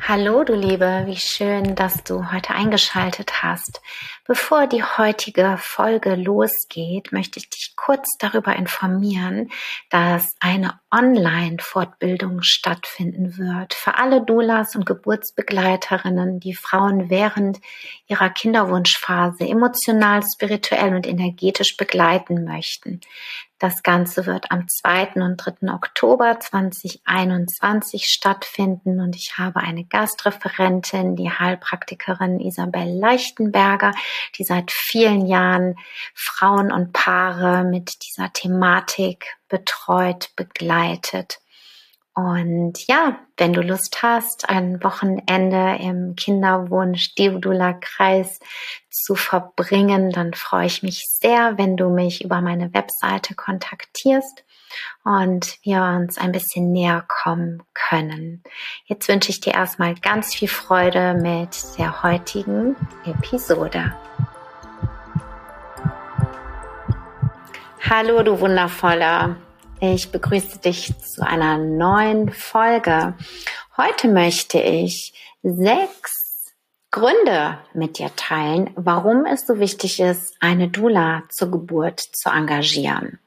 Hallo, du Liebe, wie schön, dass du heute eingeschaltet hast. Bevor die heutige Folge losgeht, möchte ich dich kurz darüber informieren, dass eine Online-Fortbildung stattfinden wird für alle Doulas und Geburtsbegleiterinnen, die Frauen während ihrer Kinderwunschphase emotional, spirituell und energetisch begleiten möchten. Das Ganze wird am 2. und 3. Oktober 2021 stattfinden und ich habe eine Gastreferentin, die Heilpraktikerin Isabel Leichtenberger, die seit vielen Jahren Frauen und Paare mit dieser Thematik betreut, begleitet. Und ja, wenn du Lust hast, ein Wochenende im Kinderwunsch Diodula Kreis zu verbringen, dann freue ich mich sehr, wenn du mich über meine Webseite kontaktierst und wir uns ein bisschen näher kommen können. Jetzt wünsche ich dir erstmal ganz viel Freude mit der heutigen Episode. Hallo, du wundervoller. Ich begrüße dich zu einer neuen Folge. Heute möchte ich sechs Gründe mit dir teilen, warum es so wichtig ist, eine Dula zur Geburt zu engagieren.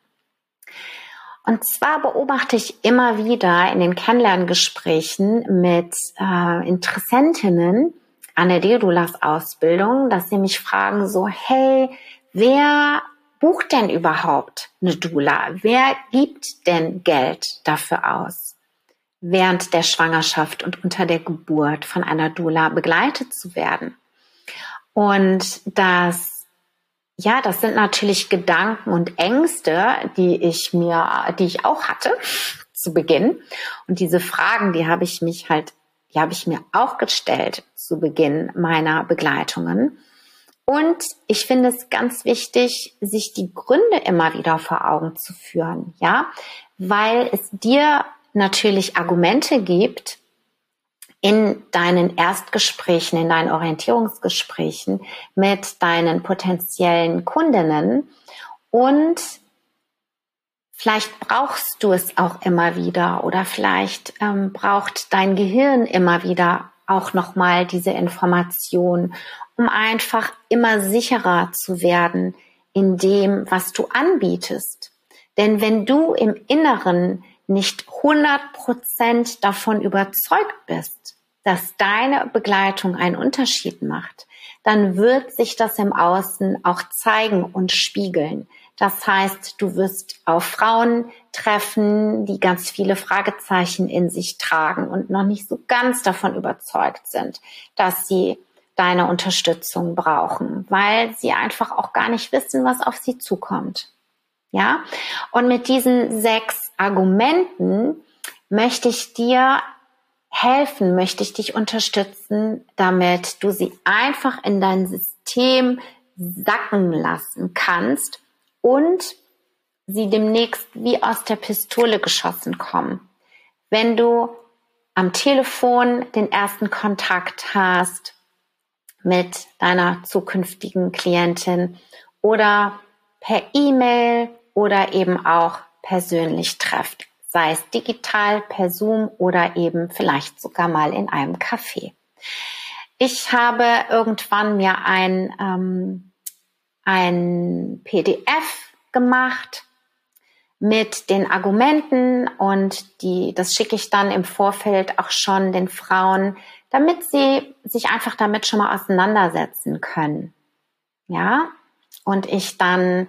Und zwar beobachte ich immer wieder in den Kennenlerngesprächen mit äh, Interessentinnen an der Deodulas Ausbildung, dass sie mich fragen so, hey, wer bucht denn überhaupt eine Dula? Wer gibt denn Geld dafür aus, während der Schwangerschaft und unter der Geburt von einer Dula begleitet zu werden? Und das, ja, das sind natürlich Gedanken und Ängste, die ich mir, die ich auch hatte zu Beginn. Und diese Fragen, die habe ich mich halt, die habe ich mir auch gestellt zu Beginn meiner Begleitungen. Und ich finde es ganz wichtig, sich die Gründe immer wieder vor Augen zu führen, ja, weil es dir natürlich Argumente gibt in deinen Erstgesprächen, in deinen Orientierungsgesprächen mit deinen potenziellen Kundinnen. Und Vielleicht brauchst du es auch immer wieder oder vielleicht ähm, braucht dein Gehirn immer wieder auch nochmal diese Information um einfach immer sicherer zu werden in dem, was du anbietest. Denn wenn du im Inneren nicht 100 Prozent davon überzeugt bist, dass deine Begleitung einen Unterschied macht, dann wird sich das im Außen auch zeigen und spiegeln. Das heißt, du wirst auf Frauen treffen, die ganz viele Fragezeichen in sich tragen und noch nicht so ganz davon überzeugt sind, dass sie deine Unterstützung brauchen, weil sie einfach auch gar nicht wissen, was auf sie zukommt. Ja? Und mit diesen sechs Argumenten möchte ich dir helfen, möchte ich dich unterstützen, damit du sie einfach in dein System sacken lassen kannst und sie demnächst wie aus der Pistole geschossen kommen. Wenn du am Telefon den ersten Kontakt hast, mit deiner zukünftigen Klientin oder per E-Mail oder eben auch persönlich trefft, sei es digital, per Zoom oder eben vielleicht sogar mal in einem Café. Ich habe irgendwann mir ein, ähm, ein PDF gemacht mit den Argumenten und die, das schicke ich dann im Vorfeld auch schon den Frauen, damit sie sich einfach damit schon mal auseinandersetzen können. Ja, und ich dann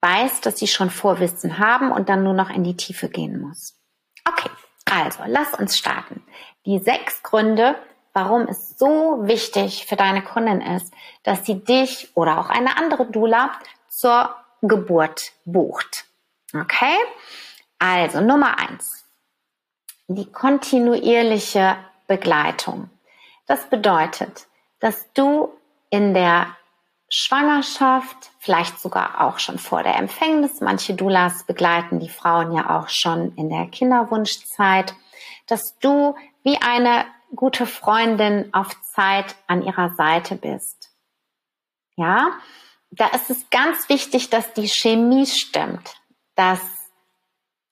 weiß, dass sie schon Vorwissen haben und dann nur noch in die Tiefe gehen muss. Okay, also lass uns starten. Die sechs Gründe, warum es so wichtig für deine Kundin ist, dass sie dich oder auch eine andere Dula zur Geburt bucht. Okay? Also Nummer eins. Die kontinuierliche Begleitung. Das bedeutet, dass du in der Schwangerschaft, vielleicht sogar auch schon vor der Empfängnis. Manche Doulas begleiten die Frauen ja auch schon in der Kinderwunschzeit, dass du wie eine gute Freundin auf Zeit an ihrer Seite bist. Ja, da ist es ganz wichtig, dass die Chemie stimmt, dass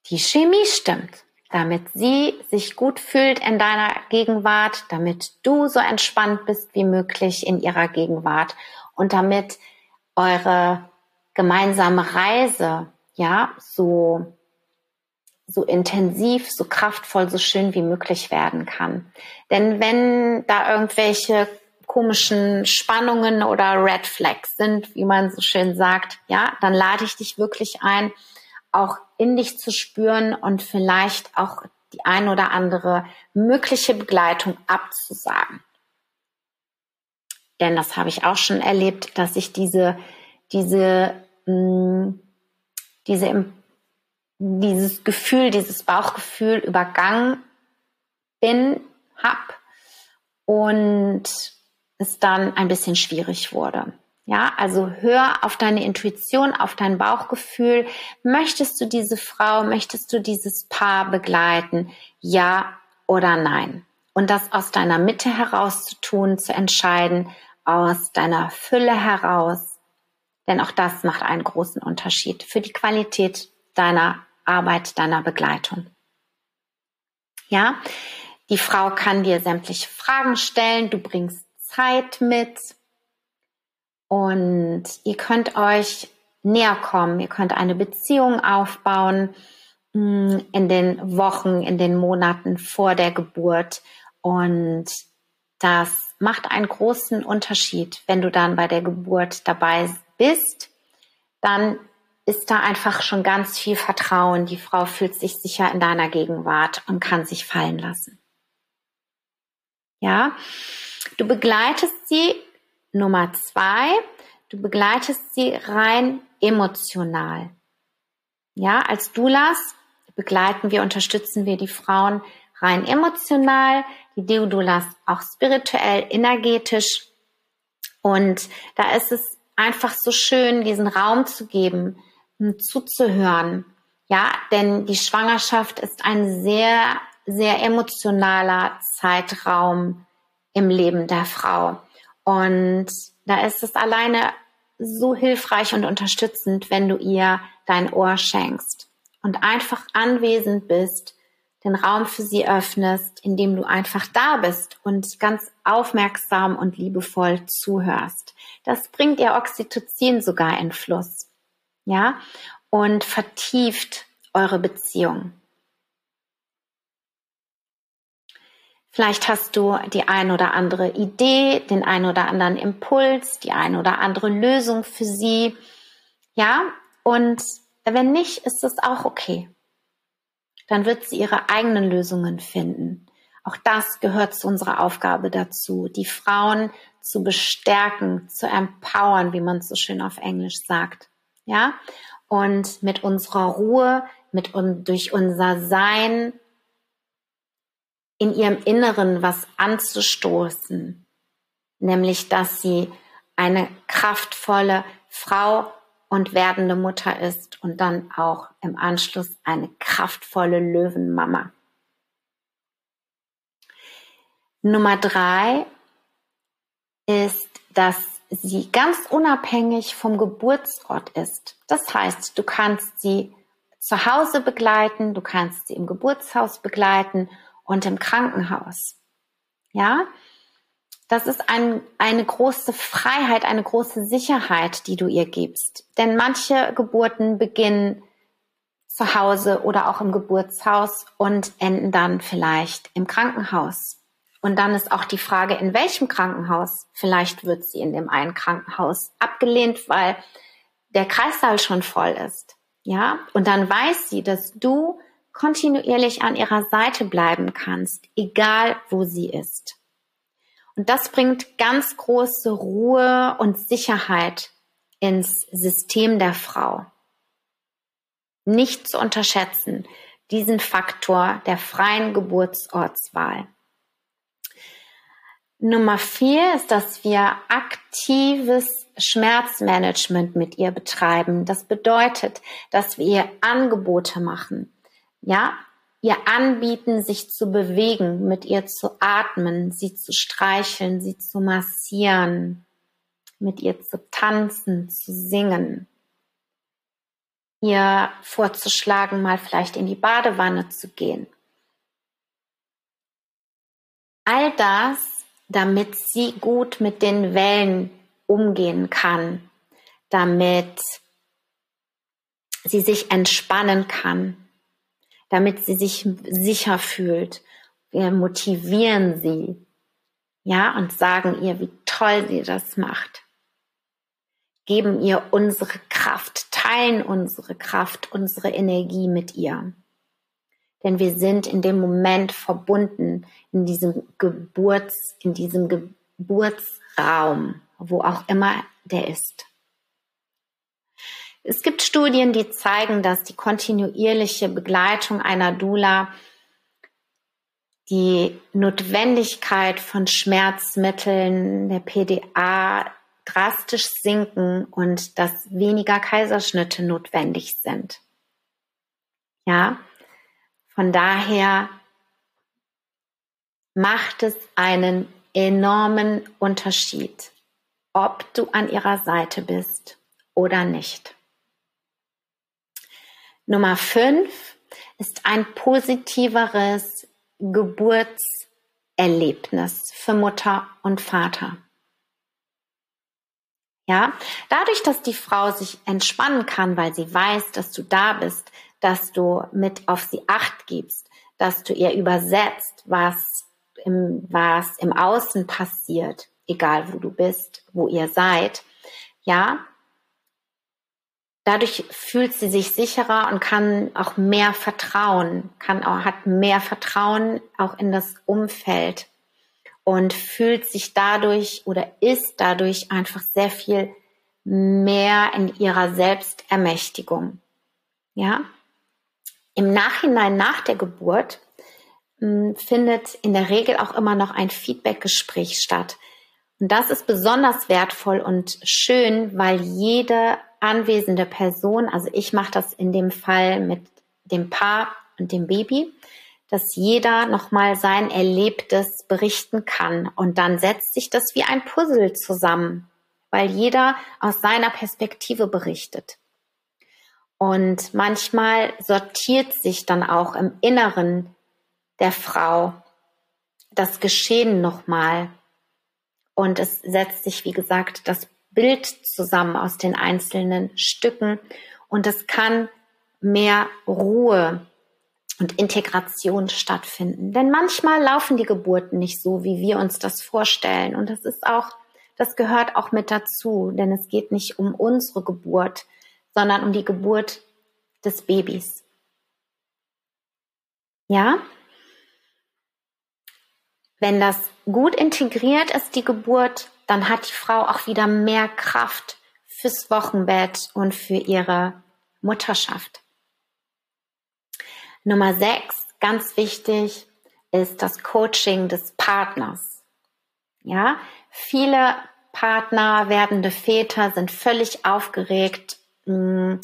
die Chemie stimmt, damit sie sich gut fühlt in deiner Gegenwart, damit du so entspannt bist wie möglich in ihrer Gegenwart und damit eure gemeinsame Reise ja so so intensiv, so kraftvoll, so schön wie möglich werden kann. Denn wenn da irgendwelche komischen Spannungen oder Red Flags sind, wie man so schön sagt, ja, dann lade ich dich wirklich ein, auch in dich zu spüren und vielleicht auch die ein oder andere mögliche Begleitung abzusagen. Denn das habe ich auch schon erlebt, dass ich diese, diese, mh, mm, diese, dieses Gefühl, dieses Bauchgefühl übergangen bin, hab und es dann ein bisschen schwierig wurde. Ja, also hör auf deine Intuition, auf dein Bauchgefühl. Möchtest du diese Frau, möchtest du dieses Paar begleiten? Ja oder nein? Und das aus deiner Mitte heraus zu tun, zu entscheiden, aus deiner Fülle heraus. Denn auch das macht einen großen Unterschied für die Qualität deiner Arbeit, deiner Begleitung. Ja, die Frau kann dir sämtliche Fragen stellen, du bringst Zeit mit und ihr könnt euch näher kommen, ihr könnt eine Beziehung aufbauen mm, in den Wochen, in den Monaten vor der Geburt und das macht einen großen Unterschied. Wenn du dann bei der Geburt dabei bist, dann ist da einfach schon ganz viel Vertrauen. Die Frau fühlt sich sicher in deiner Gegenwart und kann sich fallen lassen. Ja, du begleitest sie Nummer zwei. Du begleitest sie rein emotional. Ja, als Doulas begleiten wir, unterstützen wir die Frauen rein emotional, die Deodulas auch spirituell, energetisch. Und da ist es einfach so schön, diesen Raum zu geben, zuzuhören. Ja, denn die Schwangerschaft ist ein sehr, sehr emotionaler Zeitraum im Leben der Frau. Und da ist es alleine so hilfreich und unterstützend, wenn du ihr dein Ohr schenkst und einfach anwesend bist den Raum für sie öffnest, indem du einfach da bist und ganz aufmerksam und liebevoll zuhörst. Das bringt ihr Oxytocin sogar in Fluss. Ja? Und vertieft eure Beziehung. Vielleicht hast du die ein oder andere Idee, den ein oder anderen Impuls, die ein oder andere Lösung für sie. Ja, und wenn nicht, ist es auch okay dann wird sie ihre eigenen Lösungen finden. Auch das gehört zu unserer Aufgabe dazu, die Frauen zu bestärken, zu empowern, wie man so schön auf Englisch sagt. Ja? Und mit unserer Ruhe, mit und durch unser Sein in ihrem Inneren was anzustoßen. Nämlich, dass sie eine kraftvolle Frau und werdende Mutter ist und dann auch im Anschluss eine kraftvolle Löwenmama. Nummer drei ist, dass sie ganz unabhängig vom Geburtsort ist. Das heißt, du kannst sie zu Hause begleiten, du kannst sie im Geburtshaus begleiten und im Krankenhaus. Ja, das ist ein, eine große Freiheit, eine große Sicherheit, die du ihr gibst. Denn manche Geburten beginnen zu Hause oder auch im Geburtshaus und enden dann vielleicht im Krankenhaus. Und dann ist auch die Frage, in welchem Krankenhaus? Vielleicht wird sie in dem einen Krankenhaus abgelehnt, weil der Kreissaal schon voll ist. Ja, und dann weiß sie, dass du kontinuierlich an ihrer Seite bleiben kannst, egal wo sie ist. Und das bringt ganz große Ruhe und Sicherheit ins System der Frau. Nicht zu unterschätzen, diesen Faktor der freien Geburtsortswahl. Nummer vier ist, dass wir aktives Schmerzmanagement mit ihr betreiben. Das bedeutet, dass wir ihr Angebote machen. Ja, ihr anbieten, sich zu bewegen, mit ihr zu atmen, sie zu streicheln, sie zu massieren, mit ihr zu tanzen, zu singen. Ihr vorzuschlagen, mal vielleicht in die Badewanne zu gehen. All das damit sie gut mit den Wellen umgehen kann, damit sie sich entspannen kann, damit sie sich sicher fühlt. Wir motivieren sie, ja, und sagen ihr, wie toll sie das macht. Geben ihr unsere Kraft, teilen unsere Kraft, unsere Energie mit ihr. Denn wir sind in dem Moment verbunden in diesem Geburts, in diesem Geburtsraum, wo auch immer der ist. Es gibt Studien, die zeigen, dass die kontinuierliche Begleitung einer Dula die Notwendigkeit von Schmerzmitteln, der PDA drastisch sinken und dass weniger Kaiserschnitte notwendig sind. Ja, von daher macht es einen enormen Unterschied, ob du an ihrer Seite bist oder nicht. Nummer fünf ist ein positiveres Geburtserlebnis für Mutter und Vater. Ja, dadurch, dass die Frau sich entspannen kann, weil sie weiß, dass du da bist, dass du mit auf sie acht gibst, dass du ihr übersetzt, was im, was im Außen passiert, egal wo du bist, wo ihr seid, ja, dadurch fühlt sie sich sicherer und kann auch mehr vertrauen, kann auch, hat mehr Vertrauen auch in das Umfeld und fühlt sich dadurch oder ist dadurch einfach sehr viel mehr in ihrer Selbstermächtigung. Ja? Im Nachhinein nach der Geburt hm, findet in der Regel auch immer noch ein Feedbackgespräch statt. Und das ist besonders wertvoll und schön, weil jede anwesende Person, also ich mache das in dem Fall mit dem Paar und dem Baby, dass jeder nochmal sein Erlebtes berichten kann. Und dann setzt sich das wie ein Puzzle zusammen, weil jeder aus seiner Perspektive berichtet. Und manchmal sortiert sich dann auch im Inneren der Frau das Geschehen nochmal. Und es setzt sich, wie gesagt, das Bild zusammen aus den einzelnen Stücken. Und es kann mehr Ruhe und Integration stattfinden. Denn manchmal laufen die Geburten nicht so, wie wir uns das vorstellen. Und das ist auch, das gehört auch mit dazu, denn es geht nicht um unsere Geburt, sondern um die Geburt des Babys. Ja? Wenn das gut integriert ist, die Geburt, dann hat die Frau auch wieder mehr Kraft fürs Wochenbett und für ihre Mutterschaft. Nummer sechs, ganz wichtig, ist das Coaching des Partners. Ja, viele Partner, werdende Väter sind völlig aufgeregt, hm,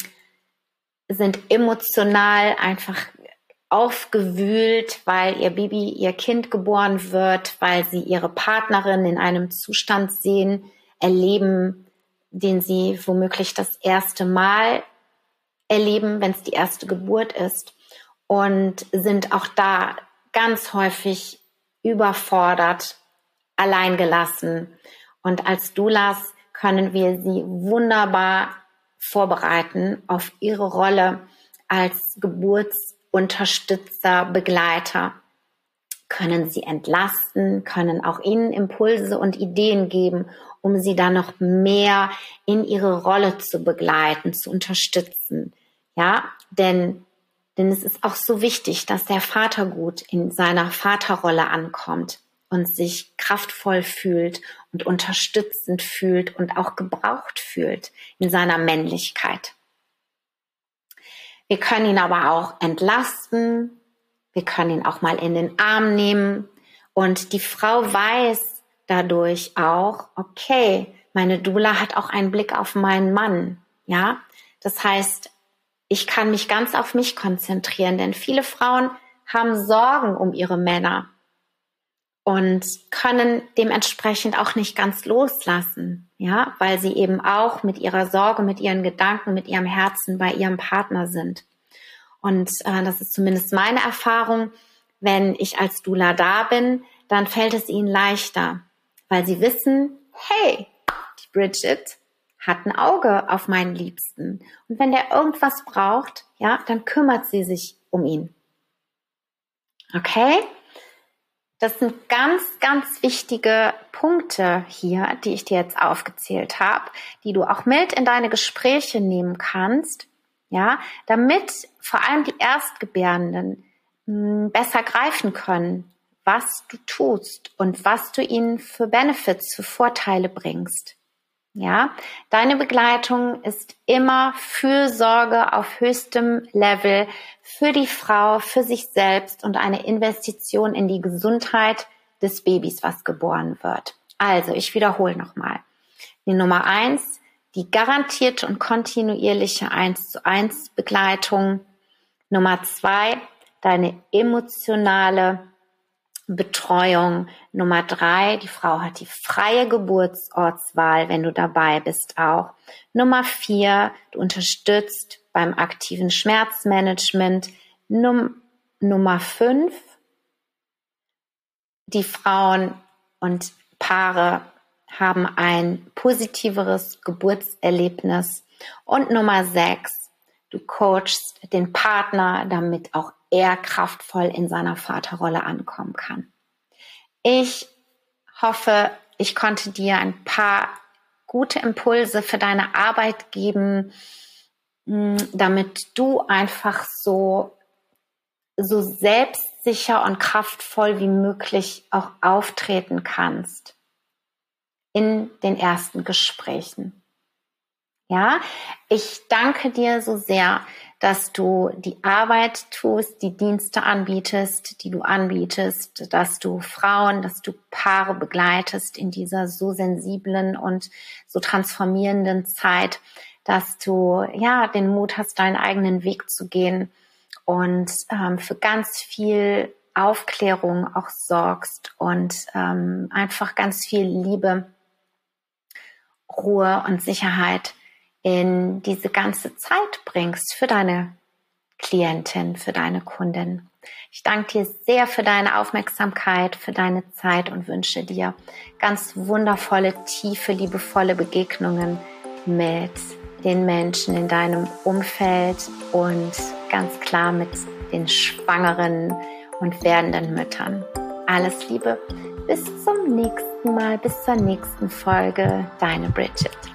sind emotional einfach aufgewühlt, weil ihr Baby, ihr Kind geboren wird, weil sie ihre Partnerin in einem Zustand sehen, erleben, den sie womöglich das erste Mal erleben, wenn es die erste Geburt ist und sind auch da ganz häufig überfordert, alleingelassen. Und als Doulas können wir sie wunderbar vorbereiten auf ihre Rolle als Geburtsunterstützer, Begleiter. können sie entlasten, können auch ihnen Impulse und Ideen geben, um sie dann noch mehr in ihre Rolle zu begleiten, zu unterstützen. Ja, denn, denn es ist auch so wichtig, dass der Vater gut in seiner Vaterrolle ankommt und sich kraftvoll fühlt und unterstützend fühlt und auch gebraucht fühlt in seiner Männlichkeit. Wir können ihn aber auch entlasten. Wir können ihn auch mal in den Arm nehmen. Und die Frau weiß, dadurch auch, okay, meine Dula hat auch einen Blick auf meinen Mann, ja. Das heißt, ich kann mich ganz auf mich konzentrieren, denn viele Frauen haben Sorgen um ihre Männer und können dementsprechend auch nicht ganz loslassen, ja, weil sie eben auch mit ihrer Sorge, mit ihren Gedanken, mit ihrem Herzen bei ihrem Partner sind. Und äh, das ist zumindest meine Erfahrung, wenn ich als Dula da bin, dann fällt es ihnen leichter, weil sie wissen, hey, die Bridget hat ein Auge auf meinen Liebsten. Und wenn der irgendwas braucht, ja, dann kümmert sie sich um ihn. Okay? Das sind ganz, ganz wichtige Punkte hier, die ich dir jetzt aufgezählt habe, die du auch mit in deine Gespräche nehmen kannst, ja, damit vor allem die Erstgebärenden hm, besser greifen können, was du tust und was du ihnen für Benefits, für Vorteile bringst. Ja, deine Begleitung ist immer Fürsorge auf höchstem Level für die Frau, für sich selbst und eine Investition in die Gesundheit des Babys, was geboren wird. Also, ich wiederhole nochmal. Die Nummer eins, die garantierte und kontinuierliche eins zu eins Begleitung. Nummer zwei, deine emotionale Betreuung. Nummer drei, die Frau hat die freie Geburtsortswahl, wenn du dabei bist auch. Nummer vier, du unterstützt beim aktiven Schmerzmanagement. Num Nummer fünf, die Frauen und Paare haben ein positiveres Geburtserlebnis. Und Nummer sechs, du coachst den Partner, damit auch er kraftvoll in seiner Vaterrolle ankommen kann. Ich hoffe, ich konnte dir ein paar gute Impulse für deine Arbeit geben, hm, damit du einfach so, so selbstsicher und kraftvoll wie möglich auch auftreten kannst in den ersten Gesprächen. Ja, ich danke dir so sehr, dass du die Arbeit tust, die Dienste anbietest, die du anbietest, dass du Frauen, dass du Paare begleitest in dieser so sensiblen und so transformierenden Zeit, dass du ja den Mut hast, deinen eigenen Weg zu gehen und ähm, für ganz viel Aufklärung auch sorgst und ähm, einfach ganz viel Liebe, Ruhe und Sicherheit in diese ganze Zeit bringst für deine Klientin, für deine Kundin. Ich danke dir sehr für deine Aufmerksamkeit, für deine Zeit und wünsche dir ganz wundervolle, tiefe, liebevolle Begegnungen mit den Menschen in deinem Umfeld und ganz klar mit den schwangeren und werdenden Müttern. Alles Liebe, bis zum nächsten Mal, bis zur nächsten Folge, deine Bridget.